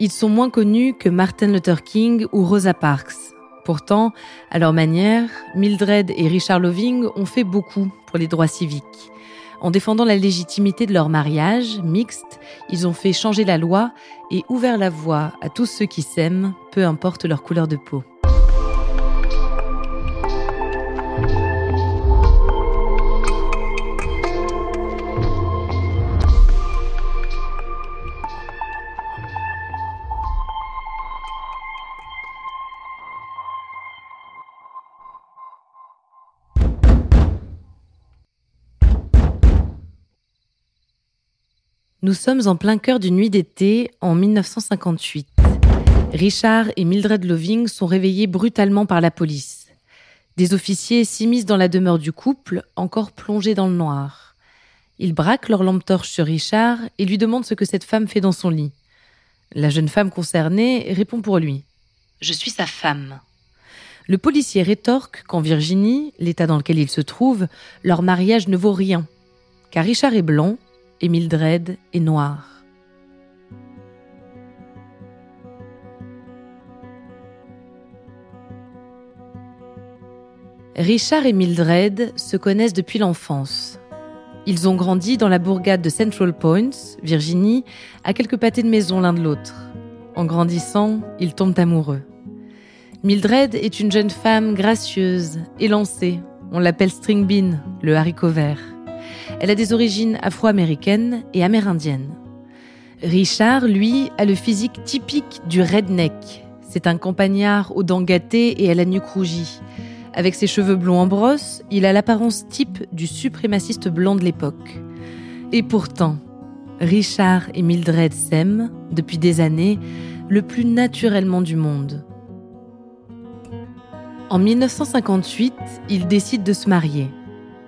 Ils sont moins connus que Martin Luther King ou Rosa Parks. Pourtant, à leur manière, Mildred et Richard Loving ont fait beaucoup pour les droits civiques. En défendant la légitimité de leur mariage mixte, ils ont fait changer la loi et ouvert la voie à tous ceux qui s'aiment, peu importe leur couleur de peau. Nous sommes en plein cœur d'une nuit d'été en 1958. Richard et Mildred Loving sont réveillés brutalement par la police. Des officiers s'immiscent dans la demeure du couple, encore plongé dans le noir. Ils braquent leur lampe torche sur Richard et lui demandent ce que cette femme fait dans son lit. La jeune femme concernée répond pour lui. Je suis sa femme. Le policier rétorque qu'en Virginie, l'état dans lequel il se trouve, leur mariage ne vaut rien. Car Richard est blanc et Mildred est noire. Richard et Mildred se connaissent depuis l'enfance. Ils ont grandi dans la bourgade de Central Point, Virginie, à quelques pâtés de maison l'un de l'autre. En grandissant, ils tombent amoureux. Mildred est une jeune femme gracieuse, élancée. On l'appelle String Bean, le haricot vert. Elle a des origines afro-américaines et amérindiennes. Richard, lui, a le physique typique du redneck. C'est un campagnard aux dents gâtées et à la nuque rougie. Avec ses cheveux blonds en brosse, il a l'apparence type du suprémaciste blanc de l'époque. Et pourtant, Richard et Mildred s'aiment, depuis des années, le plus naturellement du monde. En 1958, ils décident de se marier.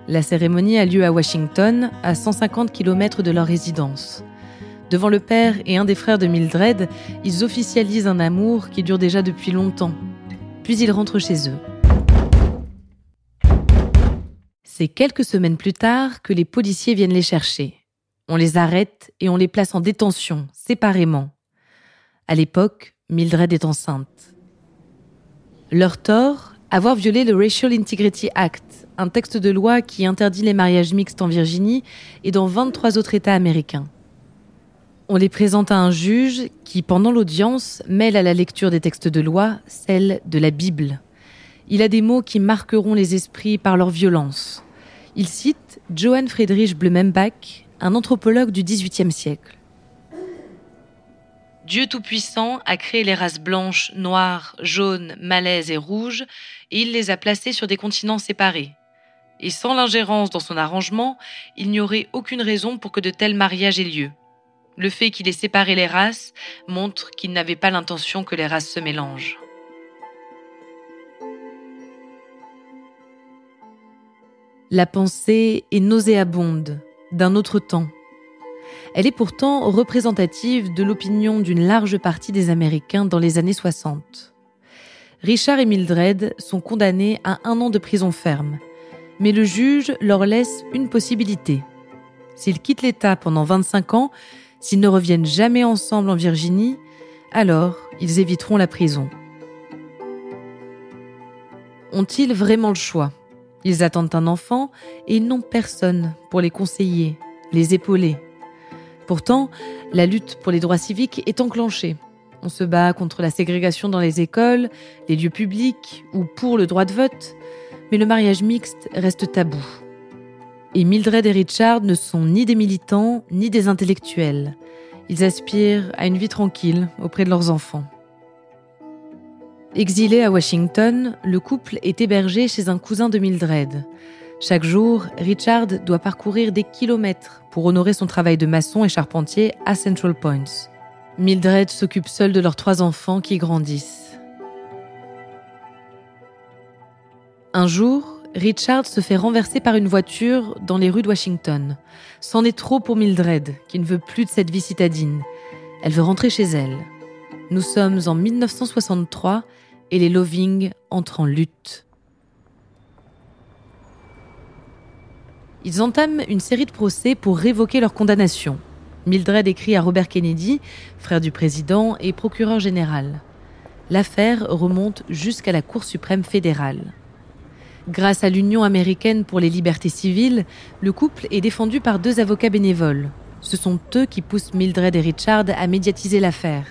La cérémonie a lieu à Washington, à 150 km de leur résidence. Devant le père et un des frères de Mildred, ils officialisent un amour qui dure déjà depuis longtemps. Puis ils rentrent chez eux. C'est quelques semaines plus tard que les policiers viennent les chercher. On les arrête et on les place en détention, séparément. À l'époque, Mildred est enceinte. Leur tort, avoir violé le Racial Integrity Act, un texte de loi qui interdit les mariages mixtes en Virginie et dans 23 autres États américains. On les présente à un juge qui, pendant l'audience, mêle à la lecture des textes de loi celle de la Bible. Il a des mots qui marqueront les esprits par leur violence. Il cite Johann Friedrich Blumenbach, un anthropologue du XVIIIe siècle. Dieu Tout-Puissant a créé les races blanches, noires, jaunes, malaises et rouges, et il les a placées sur des continents séparés. Et sans l'ingérence dans son arrangement, il n'y aurait aucune raison pour que de tels mariages aient lieu. Le fait qu'il ait séparé les races montre qu'il n'avait pas l'intention que les races se mélangent. La pensée est nauséabonde, d'un autre temps. Elle est pourtant représentative de l'opinion d'une large partie des Américains dans les années 60. Richard et Mildred sont condamnés à un an de prison ferme, mais le juge leur laisse une possibilité. S'ils quittent l'État pendant 25 ans, s'ils ne reviennent jamais ensemble en Virginie, alors ils éviteront la prison. Ont-ils vraiment le choix? Ils attendent un enfant et n'ont personne pour les conseiller, les épauler. Pourtant, la lutte pour les droits civiques est enclenchée. On se bat contre la ségrégation dans les écoles, les lieux publics ou pour le droit de vote, mais le mariage mixte reste tabou. Et Mildred et Richard ne sont ni des militants ni des intellectuels. Ils aspirent à une vie tranquille auprès de leurs enfants. Exilé à Washington, le couple est hébergé chez un cousin de Mildred. Chaque jour, Richard doit parcourir des kilomètres pour honorer son travail de maçon et charpentier à Central Points. Mildred s'occupe seule de leurs trois enfants qui grandissent. Un jour, Richard se fait renverser par une voiture dans les rues de Washington. C'en est trop pour Mildred, qui ne veut plus de cette vie citadine. Elle veut rentrer chez elle. Nous sommes en 1963 et les Loving entrent en lutte. Ils entament une série de procès pour révoquer leur condamnation. Mildred écrit à Robert Kennedy, frère du président et procureur général. L'affaire remonte jusqu'à la Cour suprême fédérale. Grâce à l'Union américaine pour les libertés civiles, le couple est défendu par deux avocats bénévoles. Ce sont eux qui poussent Mildred et Richard à médiatiser l'affaire.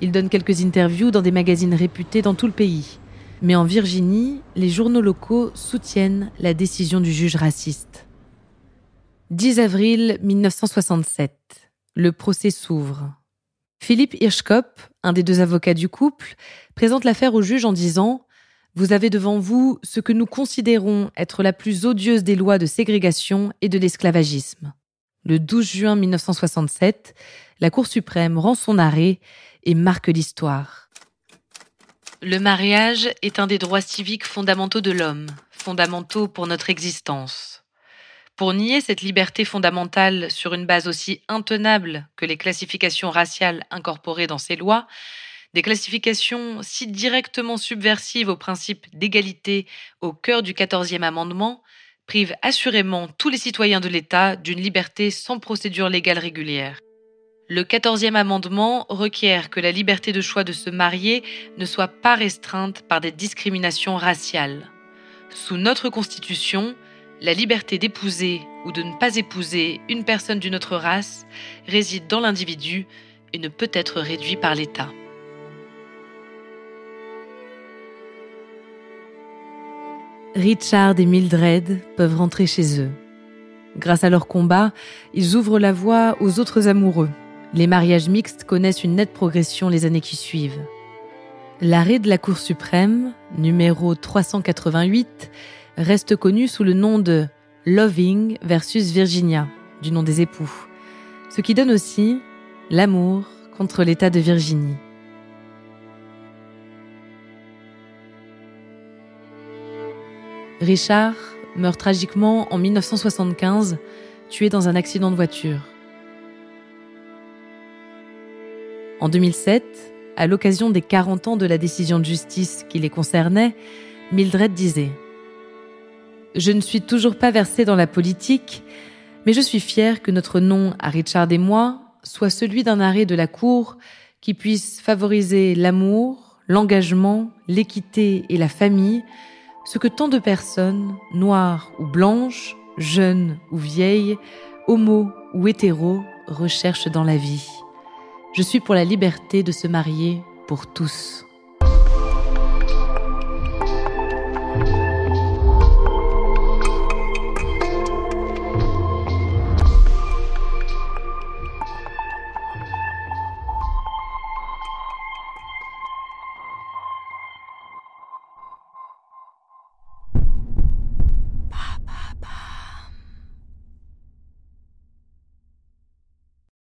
Ils donnent quelques interviews dans des magazines réputés dans tout le pays. Mais en Virginie, les journaux locaux soutiennent la décision du juge raciste. 10 avril 1967. Le procès s'ouvre. Philippe Hirschkopf, un des deux avocats du couple, présente l'affaire au juge en disant Vous avez devant vous ce que nous considérons être la plus odieuse des lois de ségrégation et de l'esclavagisme. Le 12 juin 1967, la Cour suprême rend son arrêt et marque l'histoire. Le mariage est un des droits civiques fondamentaux de l'homme, fondamentaux pour notre existence. Pour nier cette liberté fondamentale sur une base aussi intenable que les classifications raciales incorporées dans ces lois, des classifications si directement subversives au principe d'égalité au cœur du 14e amendement, privent assurément tous les citoyens de l'État d'une liberté sans procédure légale régulière. Le quatorzième amendement requiert que la liberté de choix de se marier ne soit pas restreinte par des discriminations raciales. Sous notre Constitution, la liberté d'épouser ou de ne pas épouser une personne d'une autre race réside dans l'individu et ne peut être réduite par l'État. Richard et Mildred peuvent rentrer chez eux. Grâce à leur combat, ils ouvrent la voie aux autres amoureux les mariages mixtes connaissent une nette progression les années qui suivent. L'arrêt de la Cour suprême, numéro 388, reste connu sous le nom de Loving versus Virginia, du nom des époux, ce qui donne aussi l'amour contre l'État de Virginie. Richard meurt tragiquement en 1975, tué dans un accident de voiture. En 2007, à l'occasion des 40 ans de la décision de justice qui les concernait, Mildred disait Je ne suis toujours pas versée dans la politique, mais je suis fière que notre nom à Richard et moi soit celui d'un arrêt de la Cour qui puisse favoriser l'amour, l'engagement, l'équité et la famille, ce que tant de personnes, noires ou blanches, jeunes ou vieilles, homo ou hétéros, recherchent dans la vie. Je suis pour la liberté de se marier pour tous.